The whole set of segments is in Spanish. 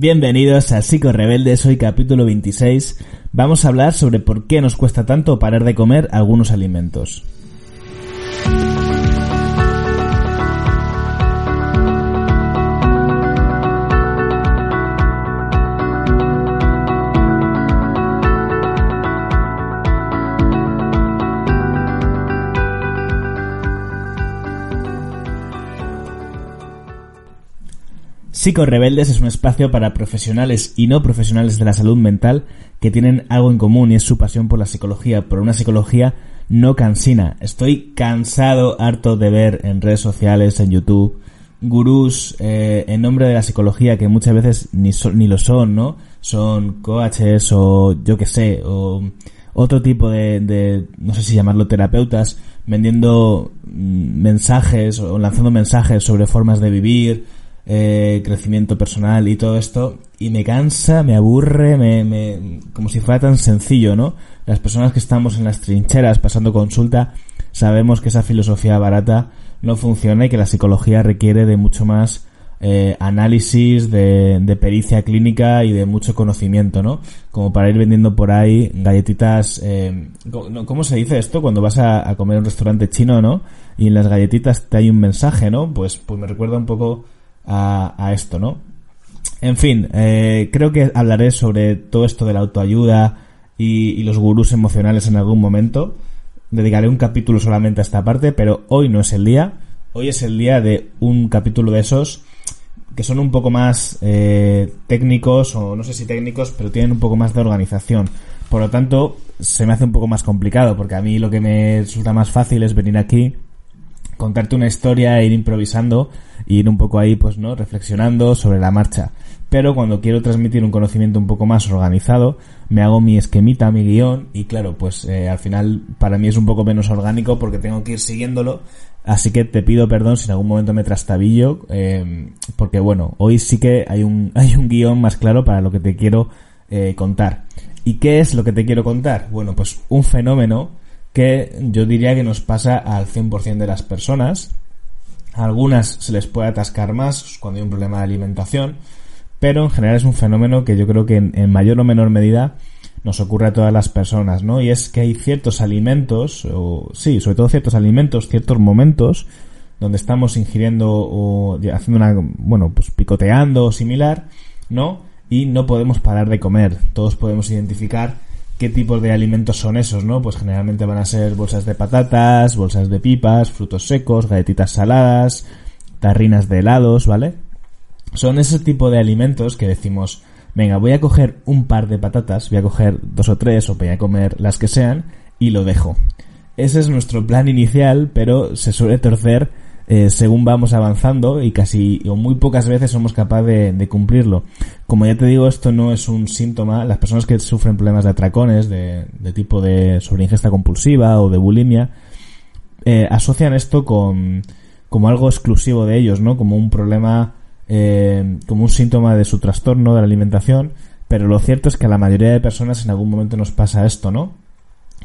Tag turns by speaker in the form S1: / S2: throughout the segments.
S1: Bienvenidos a Psico Rebeldes, hoy capítulo 26. Vamos a hablar sobre por qué nos cuesta tanto parar de comer algunos alimentos. Rebeldes es un espacio para profesionales y no profesionales de la salud mental que tienen algo en común y es su pasión por la psicología, por una psicología no cansina. Estoy cansado, harto de ver en redes sociales, en YouTube, gurús eh, en nombre de la psicología que muchas veces ni, ni lo son, ¿no? Son coaches o yo que sé, o otro tipo de, de, no sé si llamarlo terapeutas, vendiendo mm, mensajes o lanzando mensajes sobre formas de vivir, eh, crecimiento personal y todo esto, y me cansa, me aburre, me, como si fuera tan sencillo, ¿no? Las personas que estamos en las trincheras pasando consulta, sabemos que esa filosofía barata no funciona y que la psicología requiere de mucho más eh, análisis, de, de, pericia clínica y de mucho conocimiento, ¿no? Como para ir vendiendo por ahí galletitas, eh, ¿cómo se dice esto? Cuando vas a, a comer en un restaurante chino, ¿no? Y en las galletitas te hay un mensaje, ¿no? Pues, pues me recuerda un poco a, esto, ¿no? En fin, eh, creo que hablaré sobre todo esto de la autoayuda y, los gurús emocionales en algún momento. Dedicaré un capítulo solamente a esta parte, pero hoy no es el día. Hoy es el día de un capítulo de esos que son un poco más eh, técnicos, o no sé si técnicos, pero tienen un poco más de organización. Por lo tanto, se me hace un poco más complicado, porque a mí lo que me resulta más fácil es venir aquí, contarte una historia, ir improvisando ir un poco ahí, pues, ¿no? Reflexionando sobre la marcha. Pero cuando quiero transmitir un conocimiento un poco más organizado, me hago mi esquemita, mi guion, y claro, pues eh, al final para mí es un poco menos orgánico porque tengo que ir siguiéndolo. Así que te pido perdón si en algún momento me trastabillo, eh, porque bueno, hoy sí que hay un, hay un guion más claro para lo que te quiero eh, contar. ¿Y qué es lo que te quiero contar? Bueno, pues un fenómeno que yo diría que nos pasa al 100% de las personas. Algunas se les puede atascar más cuando hay un problema de alimentación, pero en general es un fenómeno que yo creo que en, mayor o menor medida nos ocurre a todas las personas, ¿no? Y es que hay ciertos alimentos, o sí, sobre todo ciertos alimentos, ciertos momentos donde estamos ingiriendo o haciendo una, bueno, pues picoteando o similar, ¿no? Y no podemos parar de comer. Todos podemos identificar qué tipos de alimentos son esos, ¿no? Pues generalmente van a ser bolsas de patatas, bolsas de pipas, frutos secos, galletitas saladas, tarrinas de helados, ¿vale? Son ese tipo de alimentos que decimos, venga, voy a coger un par de patatas, voy a coger dos o tres o voy a comer las que sean y lo dejo. Ese es nuestro plan inicial, pero se suele torcer eh, según vamos avanzando y casi o muy pocas veces somos capaces de, cumplirlo. Como ya te digo, esto no es un síntoma. Las personas que sufren problemas de atracones, de, tipo de sobreingesta compulsiva o de bulimia, eh, asocian esto con como algo exclusivo de ellos, ¿no? Como un problema, eh, como un síntoma de su trastorno de la alimentación. Pero lo cierto es que a la mayoría de personas en algún momento nos pasa esto, ¿no?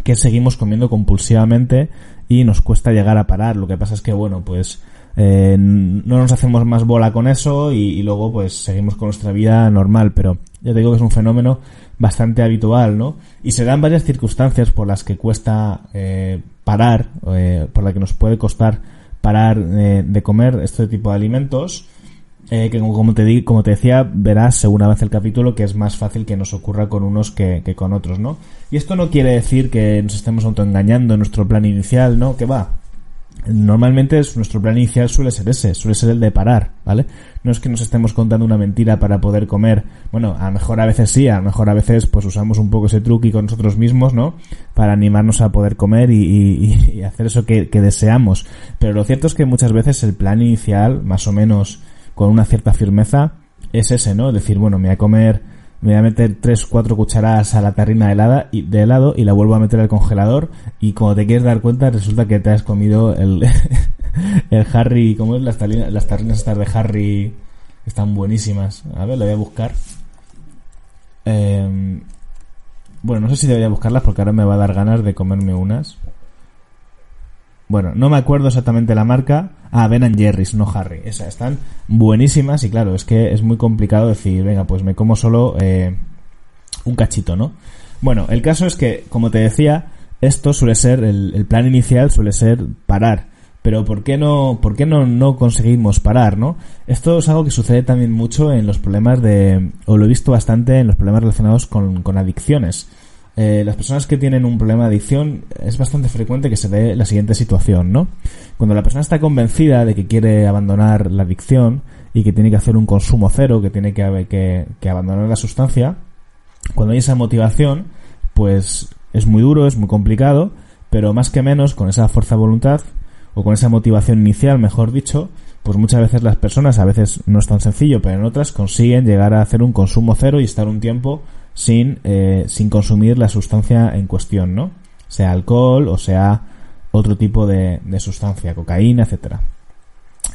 S1: Que seguimos comiendo compulsivamente y nos cuesta llegar a parar. Lo que pasa es que, bueno, pues eh, no nos hacemos más bola con eso y, luego pues seguimos con nuestra vida normal, pero ya te digo que es un fenómeno bastante habitual, ¿no? Y se dan varias circunstancias por las que cuesta eh, parar, eh, por las que nos puede costar parar de comer este tipo de alimentos. Eh, que como te, di, como te decía, verás según avance el capítulo que es más fácil que nos ocurra con unos que, que con otros, ¿no? Y esto no quiere decir que nos estemos autoengañando en nuestro plan inicial, ¿no? Que va. Normalmente nuestro plan inicial suele ser ese, suele ser el de parar, ¿vale? No es que nos estemos contando una mentira para poder comer. Bueno, a lo mejor a veces sí, a lo mejor a veces pues usamos un poco ese truqui con nosotros mismos, ¿no? Para animarnos a poder comer y, y, y hacer eso que, que deseamos. Pero lo cierto es que muchas veces el plan inicial, más o menos con una cierta firmeza es ese, ¿no? Es decir, bueno, me voy a comer, me voy a meter tres, cuatro cucharadas a la tarrina de, helada y, de helado y la vuelvo a meter al congelador y cuando te quieres dar cuenta resulta que te has comido el, el Harry, ¿cómo es? Las, tarrinas, las tarrinas estas de Harry están buenísimas. A ver, la voy a buscar. Em, bueno, no sé si debería buscarlas porque ahora me va a dar ganas de comerme unas. Bueno, no me acuerdo exactamente la marca. Ah, Ben Jerry's, no Harry. Esas están buenísimas y claro, es que es muy complicado decir, venga, pues me como solo eh, un cachito, ¿no? Bueno, el caso es que, como te decía, esto suele ser, el, el plan inicial suele ser parar pero ¿por qué no, por qué no, no conseguimos parar, no? Esto es algo que sucede también mucho en los problemas de, o lo he visto bastante en los problemas relacionados con, con adicciones. Eh, las personas que tienen un problema de adicción es bastante frecuente que se dé la siguiente situación, ¿no? Cuando la persona está convencida de que quiere abandonar la adicción y que tiene que hacer un consumo cero, que tiene que, que, que abandonar la sustancia, cuando hay esa motivación, pues es muy duro, es muy complicado, pero más que menos con esa fuerza de voluntad o con esa motivación inicial, mejor dicho, pues muchas veces las personas, a veces no es tan sencillo, pero en otras consiguen llegar a hacer un consumo cero y estar un tiempo sin, eh, sin consumir la sustancia en cuestión, ¿no? Sea alcohol o sea otro tipo de, de sustancia, cocaína, etcétera.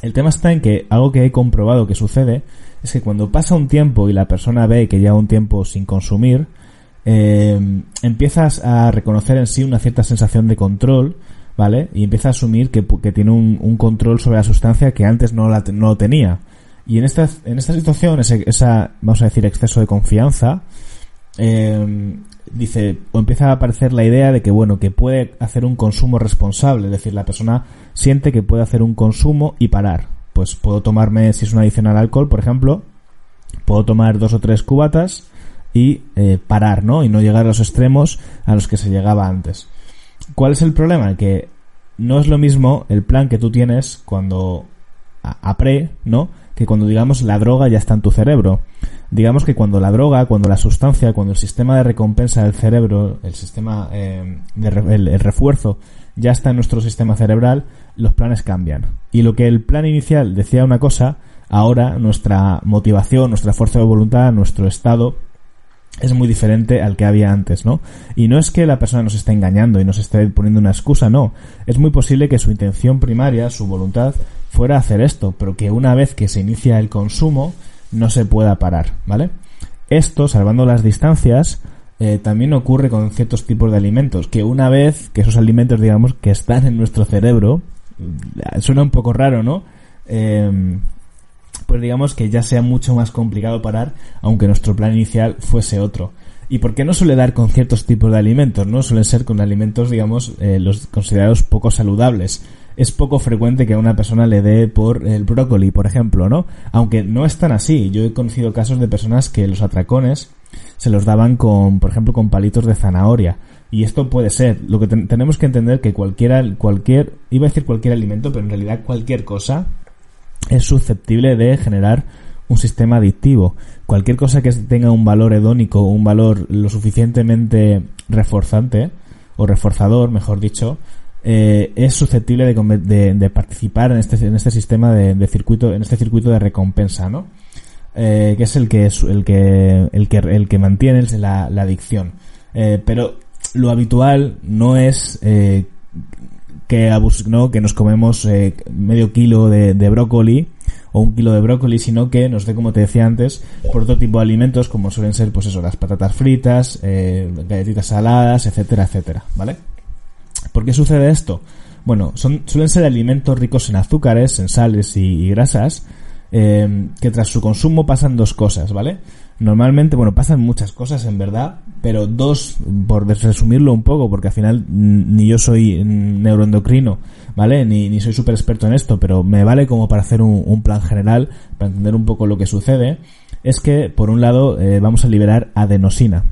S1: El tema está en que algo que he comprobado que sucede es que cuando pasa un tiempo y la persona ve que lleva un tiempo sin consumir, eh, empiezas a reconocer en sí una cierta sensación de control ¿vale? Y empieza a asumir que, tiene un, control sobre la sustancia que antes no, la, no lo tenía. Y en esta, en esta situación, ese, esa, vamos a decir, exceso de confianza, eh, dice, o empieza a aparecer la idea de que, bueno, que puede hacer un consumo responsable, es decir, la persona siente que puede hacer un consumo y parar. Pues puedo tomarme, si es una adicción al alcohol, por ejemplo, puedo tomar dos o tres cubatas y eh, parar, ¿no? Y no llegar a los extremos a los que se llegaba antes. ¿Cuál es el problema? Que no es lo mismo el plan que tú tienes cuando a, pre, ¿no? Que cuando digamos la droga ya está en tu cerebro. Digamos que cuando la droga, cuando la sustancia, cuando el sistema de recompensa del cerebro, el sistema eh, de el, refuerzo ya está en nuestro sistema cerebral, los planes cambian. Y lo que el plan inicial decía una cosa, ahora nuestra motivación, nuestra fuerza de voluntad, nuestro estado es muy diferente al que había antes, ¿no? Y no es que la persona nos esté engañando y nos esté poniendo una excusa, no. Es muy posible que su intención primaria, su voluntad, fuera hacer esto, pero que una vez que se inicia el consumo, no se pueda parar, ¿vale? Esto, salvando las distancias, eh, también ocurre con ciertos tipos de alimentos, que una vez que esos alimentos, digamos, que están en nuestro cerebro, suena un poco raro, ¿no? Eh, pues digamos que ya sea mucho más complicado parar, aunque nuestro plan inicial fuese otro. ¿Y por qué no suele dar con ciertos tipos de alimentos? No suelen ser con alimentos, digamos, eh, los considerados poco saludables. Es poco frecuente que a una persona le dé por el brócoli, por ejemplo, ¿no? Aunque no es tan así. Yo he conocido casos de personas que los atracones se los daban con, por ejemplo, con palitos de zanahoria. Y esto puede ser. Lo que tenemos que entender que cualquiera, cualquier, iba a decir cualquier alimento, pero en realidad cualquier cosa es susceptible de generar un sistema adictivo. Cualquier cosa que tenga un valor hedónico, un valor lo suficientemente reforzante, o reforzador, mejor dicho, eh, es susceptible de, de, participar en este, en este sistema de, circuito, en este circuito de recompensa, ¿no? Eh, que es el que, el que, el que, el que mantiene la, la adicción. Eh, pero lo habitual no es que, ¿no? que nos comemos eh, medio kilo de, brócoli o un kilo de brócoli, sino que nos dé, como te decía antes, por otro tipo de alimentos, como suelen ser, pues eso, las patatas fritas, eh, galletitas saladas, etcétera, etcétera, ¿vale? ¿Por qué sucede esto? Bueno, suelen ser alimentos ricos en azúcares, en sales y, grasas, eh, que tras su consumo pasan dos cosas, ¿vale? Normalmente, bueno, pasan muchas cosas en verdad, pero dos, por resumirlo un poco, porque al final ni yo soy neuroendocrino, ¿vale? Ni, ni soy súper experto en esto, pero me vale como para hacer un, plan general, para entender un poco lo que sucede, es que, por un lado, eh, vamos a liberar adenosina.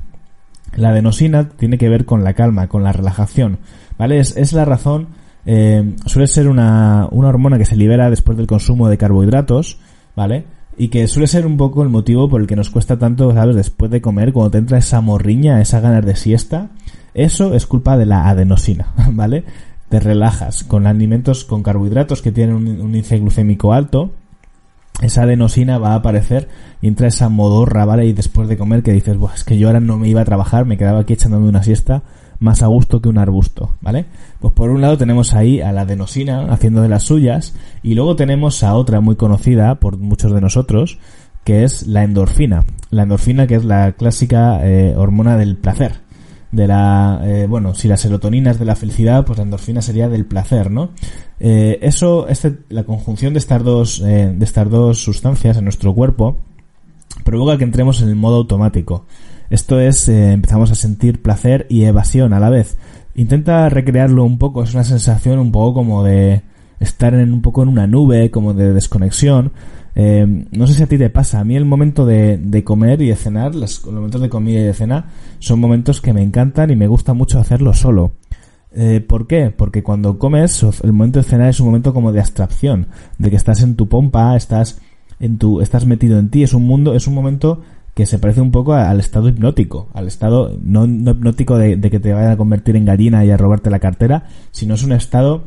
S1: La adenosina tiene que ver con la calma, con la relajación, ¿vale? Es, es la razón, eh, suele ser una, una hormona que se libera después del consumo de carbohidratos, ¿vale? y que suele ser un poco el motivo por el que nos cuesta tanto, ¿sabes? Después de comer, cuando te entra esa morriña, esa ganas de siesta, eso es culpa de la adenosina, ¿vale? Te relajas con alimentos con carbohidratos que tienen un, índice glucémico alto, esa adenosina va a aparecer y entra esa modorra, ¿vale? Y después de comer que dices, Buah, es que yo ahora no me iba a trabajar, me quedaba aquí echándome una siesta más a gusto que un arbusto, ¿vale? Pues por un lado tenemos ahí a la adenosina haciendo de las suyas y luego tenemos a otra muy conocida por muchos de nosotros que es la endorfina. La endorfina que es la clásica eh, hormona del placer. de la, eh, bueno, si la serotonina es de la felicidad, pues la endorfina sería del placer, ¿no? Eh, eso, este, la conjunción de estas dos, de estas dos sustancias en nuestro cuerpo provoca que entremos en el modo automático. Esto es, empezamos a sentir placer y evasión a la vez. Intenta recrearlo un poco, es una sensación un poco como de estar en un poco en una nube, como de desconexión, eh, no sé si a ti te pasa, a mí el momento de, de comer y de cenar, los momentos de comida y de cena, son momentos que me encantan y me gusta mucho hacerlo solo. Eh, ¿Por qué? Porque cuando comes, el momento de cenar es un momento como de abstracción, de que estás en tu pompa, estás en tu, estás metido en ti, es un mundo, es un momento que se parece un poco al estado hipnótico, al estado no, hipnótico de, de, que te vayan a convertir en gallina y a robarte la cartera, sino es un estado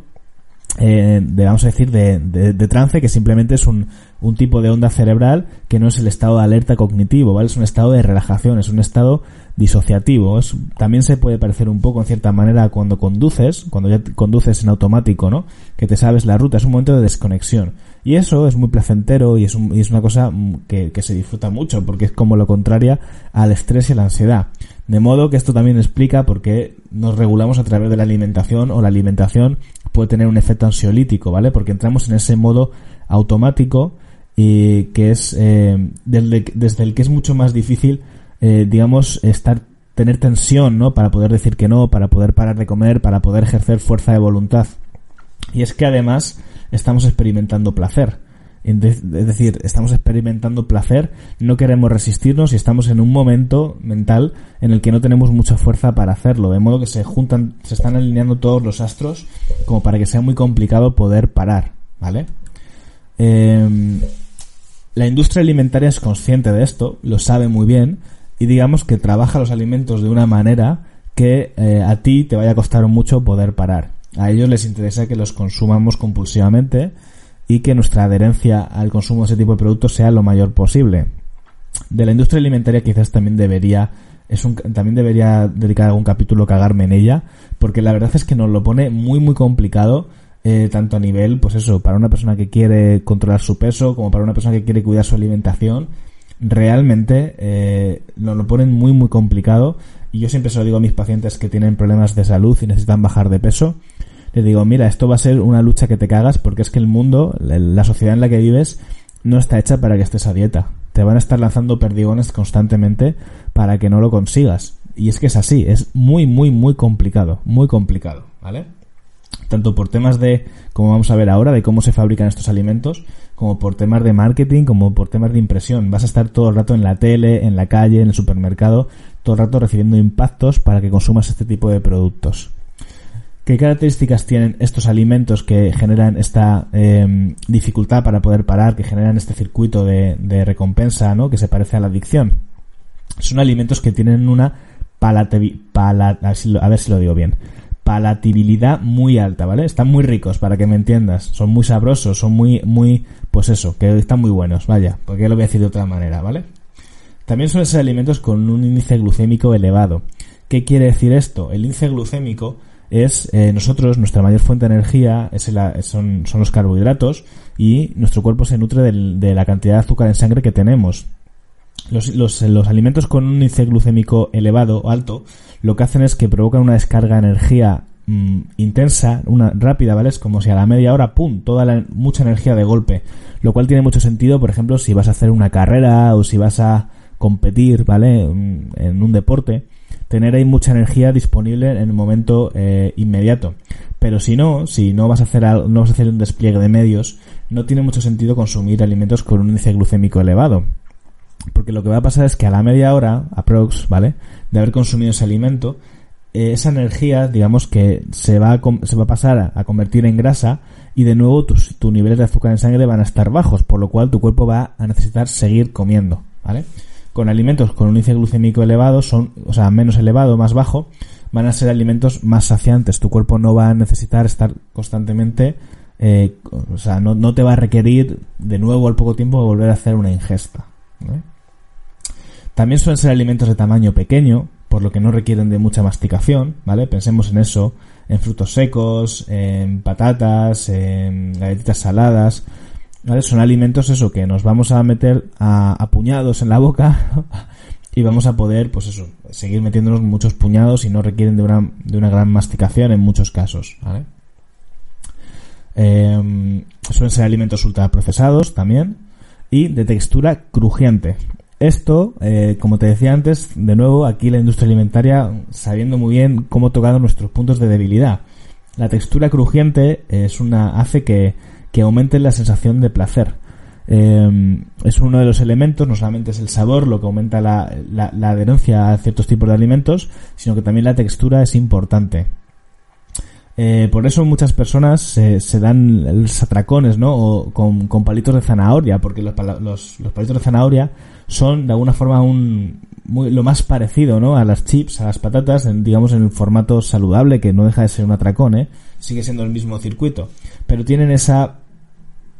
S1: eh, de, vamos a decir, de, de, trance, que simplemente es un, un tipo de onda cerebral que no es el estado de alerta cognitivo, ¿vale? Es un estado de relajación, es un estado disociativo. También se puede parecer un poco, en cierta manera, cuando conduces, cuando ya conduces en automático, ¿no? Que te sabes la ruta, es un momento de desconexión. Y eso es muy placentero y es, un, una cosa que, que se disfruta mucho, porque es como lo contraria al estrés y a la ansiedad. De modo que esto también explica por qué nos regulamos a través de la alimentación o la alimentación puede tener un efecto ansiolítico, ¿vale? Porque entramos en ese modo automático y que es eh, desde, el que es mucho más difícil, eh, digamos, estar tener tensión, ¿no? Para poder decir que no, para poder parar de comer, para poder ejercer fuerza de voluntad. Y es que además estamos experimentando placer. Es decir, estamos experimentando placer, no queremos resistirnos y estamos en un momento mental en el que no tenemos mucha fuerza para hacerlo, de modo que se juntan, se están alineando todos los astros como para que sea muy complicado poder parar, ¿vale? Em, la industria alimentaria es consciente de esto, lo sabe muy bien y digamos que trabaja los alimentos de una manera que eh, a ti te vaya a costar mucho poder parar. A ellos les interesa que los consumamos compulsivamente y que nuestra adherencia al consumo de ese tipo de productos sea lo mayor posible. De la industria alimentaria quizás también debería es un, también debería dedicar algún capítulo cagarme en ella, porque la verdad es que nos lo pone muy muy complicado, eh, tanto a nivel, pues eso, para una persona que quiere controlar su peso, como para una persona que quiere cuidar su alimentación, realmente eh, nos lo ponen muy muy complicado, y yo siempre se lo digo a mis pacientes que tienen problemas de salud y necesitan bajar de peso, le digo, mira, esto va a ser una lucha que te cagas porque es que el mundo, la sociedad en la que vives, no está hecha para que estés a dieta. Te van a estar lanzando perdigones constantemente para que no lo consigas. Y es que es así, es muy, muy, muy complicado, muy complicado, ¿vale? Tanto por temas de, como vamos a ver ahora, de cómo se fabrican estos alimentos, como por temas de marketing, como por temas de impresión. Vas a estar todo el rato en la tele, en la calle, en el supermercado, todo el rato recibiendo impactos para que consumas este tipo de productos. ¿Qué características tienen estos alimentos que generan esta em, dificultad para poder parar, que generan este circuito de, recompensa, ¿no? Que se parece a la adicción. Son alimentos que tienen una a ver si lo digo bien, palatibilidad muy alta, ¿vale? Están muy ricos, para que me entiendas. Son muy sabrosos, son muy, muy, pues eso, que están muy buenos, vaya, porque lo voy a decir de otra manera, ¿vale? También suelen ser alimentos con un índice glucémico elevado. ¿Qué quiere decir esto? El índice glucémico es eh, nosotros, nuestra mayor fuente de energía es son, son los carbohidratos y nuestro cuerpo se nutre de la cantidad de azúcar en sangre que tenemos. Los, los, alimentos con un índice glucémico elevado o alto lo que hacen es que provocan una descarga de energía mm, intensa, una rápida, ¿vale? Es como si a la media hora, ¡pum!, toda la, mucha energía de golpe. Lo cual tiene mucho sentido, por ejemplo, si vas a hacer una carrera o si vas a competir, ¿vale? Mm, en un deporte tener ahí mucha energía disponible en el momento eh, inmediato. Pero si no, si no vas a hacer no vas a hacer un despliegue de medios, no tiene mucho sentido consumir alimentos con un índice glucémico elevado. Porque lo que va a pasar es que a la media hora, aprox, ¿vale? De haber consumido ese alimento, eh, esa energía, digamos que se va a, se va a pasar a, convertir en grasa y de nuevo tus, tus niveles de azúcar en sangre van a estar bajos, por lo cual tu cuerpo va a necesitar seguir comiendo, ¿vale? con alimentos con un índice glucémico elevado, son, o sea, menos elevado, más bajo, van a ser alimentos más saciantes. Tu cuerpo no va a necesitar estar constantemente, eh, o sea, no, no, te va a requerir de nuevo al poco tiempo volver a hacer una ingesta. También suelen ser alimentos de tamaño pequeño, por lo que no requieren de mucha masticación, ¿vale? Pensemos en eso, en frutos secos, en patatas, en galletitas saladas, son alimentos eso que nos vamos a meter a, puñados en la boca y vamos a poder, pues eso, seguir metiéndonos muchos puñados y no requieren de una, de una gran masticación en muchos casos, ¿vale? Eh, suelen ser alimentos ultraprocesados también y de textura crujiente. Esto, eh, como te decía antes, de nuevo, aquí la industria alimentaria sabiendo muy bien cómo tocar nuestros puntos de debilidad. La textura crujiente es una, hace que, que aumente la sensación de placer. Eh, es uno de los elementos, no solamente es el sabor lo que aumenta la, la adherencia a ciertos tipos de alimentos, sino que también la textura es importante. Eh, por eso muchas personas se, dan los atracones, ¿no? O con, palitos de zanahoria, porque los, los, palitos de zanahoria son de alguna forma un, muy, lo más parecido, ¿no? A las chips, a las patatas, digamos en el formato saludable, que no deja de ser un atracón, ¿eh? Sigue siendo el mismo circuito. Pero tienen esa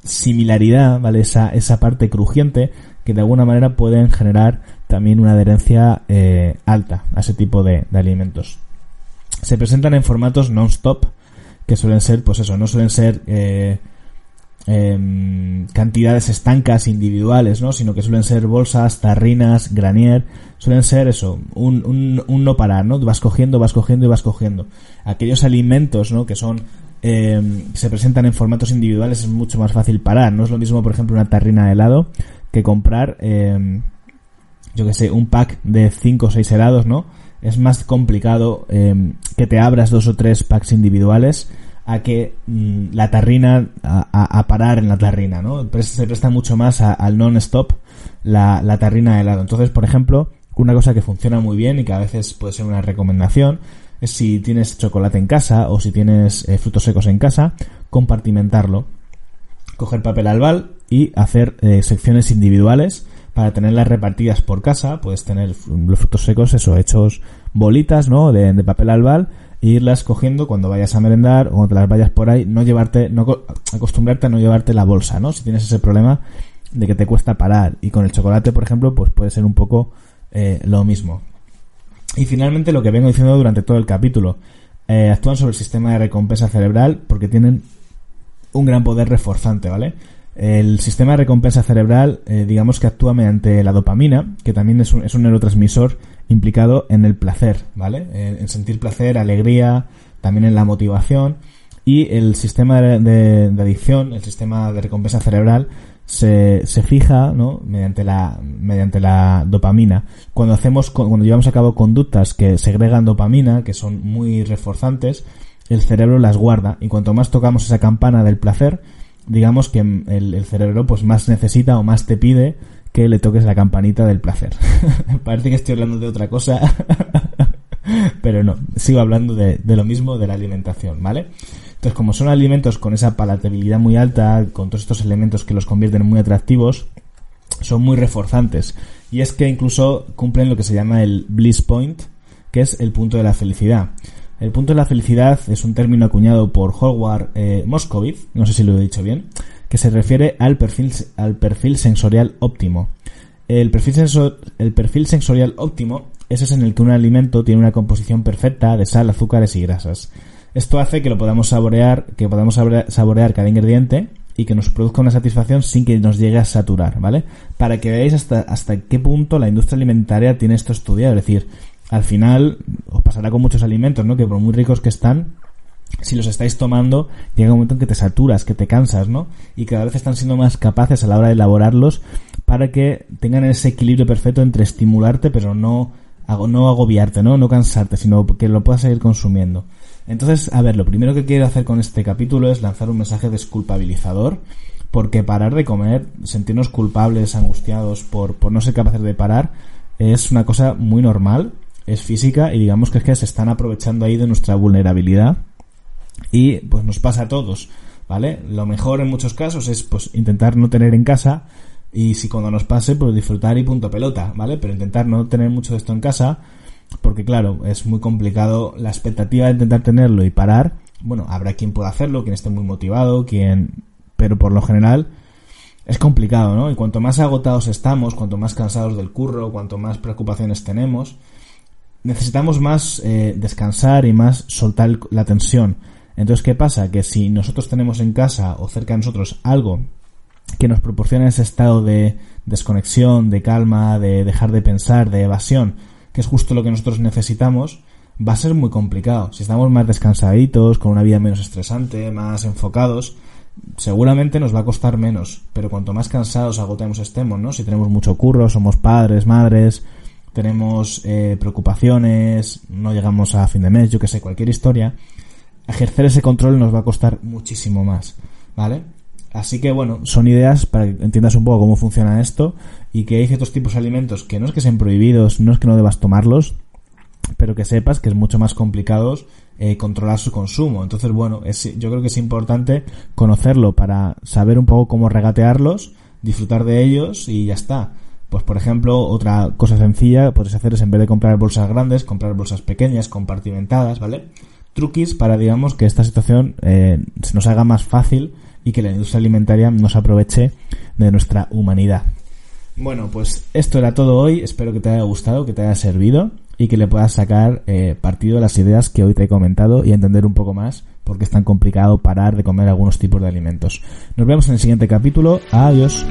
S1: similaridad, ¿vale? Esa, esa parte crujiente que de alguna manera pueden generar también una adherencia eh, alta a ese tipo de alimentos se presentan en formatos non-stop, que suelen ser, pues eso, no suelen ser eh, eh, cantidades estancas individuales, ¿no? Sino que suelen ser bolsas, tarrinas, granier, suelen ser eso, un, un, un, no parar, ¿no? Vas cogiendo, vas cogiendo y vas cogiendo. Aquellos alimentos, ¿no? Que son, eh, se presentan en formatos individuales es mucho más fácil parar. No es lo mismo, por ejemplo, una tarrina de helado que comprar, eh, yo que sé, un pack de 5 o 6 helados, ¿no? Es más complicado eh, que te abras dos o tres packs individuales a que mm, la tarrina a, parar en la tarrina, ¿no? Se presta mucho más al non-stop la, la tarrina de helado. Entonces, por ejemplo, una cosa que funciona muy bien y que a veces puede ser una recomendación es si tienes chocolate en casa o si tienes eh, frutos secos en casa, compartimentarlo. Coger papel albal y hacer eh, secciones individuales para tenerlas repartidas por casa, puedes tener los frutos secos, eso, hechos bolitas, ¿no? De, papel albal, e irlas cogiendo cuando vayas a merendar o cuando te las vayas por ahí, no llevarte, no acostumbrarte a no llevarte la bolsa, ¿no? Si tienes ese problema de que te cuesta parar. Y con el chocolate, por ejemplo, pues puede ser un poco eh, lo mismo. Y finalmente lo que vengo diciendo durante todo el capítulo, eh, actúan sobre el sistema de recompensa cerebral porque tienen un gran poder reforzante, ¿vale? El sistema de recompensa cerebral, eh, digamos que actúa mediante la dopamina, que también es un, es un neurotransmisor implicado en el placer, ¿vale? En, en, sentir placer, alegría, también en la motivación. Y el sistema de, de, de adicción, el sistema de recompensa cerebral, se, se fija, ¿no? Mediante la, mediante la dopamina. Cuando hacemos, cuando llevamos a cabo conductas que segregan dopamina, que son muy reforzantes, el cerebro las guarda. Y cuanto más tocamos esa campana del placer, digamos que el, cerebro pues más necesita o más te pide que le toques la campanita del placer. Parece que estoy hablando de otra cosa, pero no, sigo hablando de, de, lo mismo de la alimentación, ¿vale? Entonces, como son alimentos con esa palatabilidad muy alta, con todos estos elementos que los convierten muy atractivos, son muy reforzantes. Y es que incluso cumplen lo que se llama el bliss point, que es el punto de la felicidad. El punto de la felicidad es un término acuñado por Howard eh, Moscovitz, no sé si lo he dicho bien, que se refiere al perfil, al perfil sensorial óptimo. El perfil, sensor, el perfil sensorial óptimo es ese en el que un alimento tiene una composición perfecta de sal, azúcares y grasas. Esto hace que lo podamos saborear, que podamos saborear cada ingrediente y que nos produzca una satisfacción sin que nos llegue a saturar, ¿vale? Para que veáis hasta, hasta qué punto la industria alimentaria tiene esto estudiado. Es decir, al final os pasará con muchos alimentos, ¿no? Que por muy ricos que están, si los estáis tomando, llega un momento en que te saturas, que te cansas, ¿no? Y cada vez están siendo más capaces a la hora de elaborarlos para que tengan ese equilibrio perfecto entre estimularte, pero no, no agobiarte, ¿no? No cansarte, sino que lo puedas seguir consumiendo. Entonces, a ver, lo primero que quiero hacer con este capítulo es lanzar un mensaje desculpabilizador, porque parar de comer, sentirnos culpables, angustiados por, por no ser capaces de parar, es una cosa muy normal es física y digamos que es que se están aprovechando ahí de nuestra vulnerabilidad y pues nos pasa a todos, ¿vale? Lo mejor en muchos casos es pues intentar no tener en casa y si cuando nos pase pues disfrutar y punto pelota, ¿vale? Pero intentar no tener mucho de esto en casa porque claro, es muy complicado la expectativa de intentar tenerlo y parar. Bueno, habrá quien pueda hacerlo, quien esté muy motivado, quien pero por lo general es complicado, ¿no? Y cuanto más agotados estamos, cuanto más cansados del curro, cuanto más preocupaciones tenemos, necesitamos más eh, descansar y más soltar la tensión. Entonces, ¿qué pasa? Que si nosotros tenemos en casa o cerca de nosotros algo que nos proporciona ese estado de desconexión, de calma, de dejar de pensar, de evasión, que es justo lo que nosotros necesitamos, va a ser muy complicado. Si estamos más descansaditos, con una vida menos estresante, más enfocados, seguramente nos va a costar menos. Pero cuanto más cansados, agotemos estemos, ¿no? Si tenemos mucho curro, somos padres, madres, tenemos eh, preocupaciones, no llegamos a fin de mes, yo que sé, cualquier historia, ejercer ese control nos va a costar muchísimo más, ¿vale? Así que bueno, son ideas para que entiendas un poco cómo funciona esto y que hay ciertos tipos de alimentos que no es que sean prohibidos, no es que no debas tomarlos, pero que sepas que es mucho más complicado eh, controlar su consumo. Entonces, bueno, es, yo creo que es importante conocerlo para saber un poco cómo regatearlos, disfrutar de ellos y ya está. Pues, por ejemplo, otra cosa sencilla puedes hacer es en vez de comprar bolsas grandes, comprar bolsas pequeñas, compartimentadas, ¿vale? Truquis para, digamos, que esta situación eh, se nos haga más fácil y que la industria alimentaria nos aproveche de nuestra humanidad. Bueno, pues esto era todo hoy. Espero que te haya gustado, que te haya servido y que le puedas sacar eh, partido de las ideas que hoy te he comentado y entender un poco más por qué es tan complicado parar de comer algunos tipos de alimentos. Nos vemos en el siguiente capítulo. Adiós.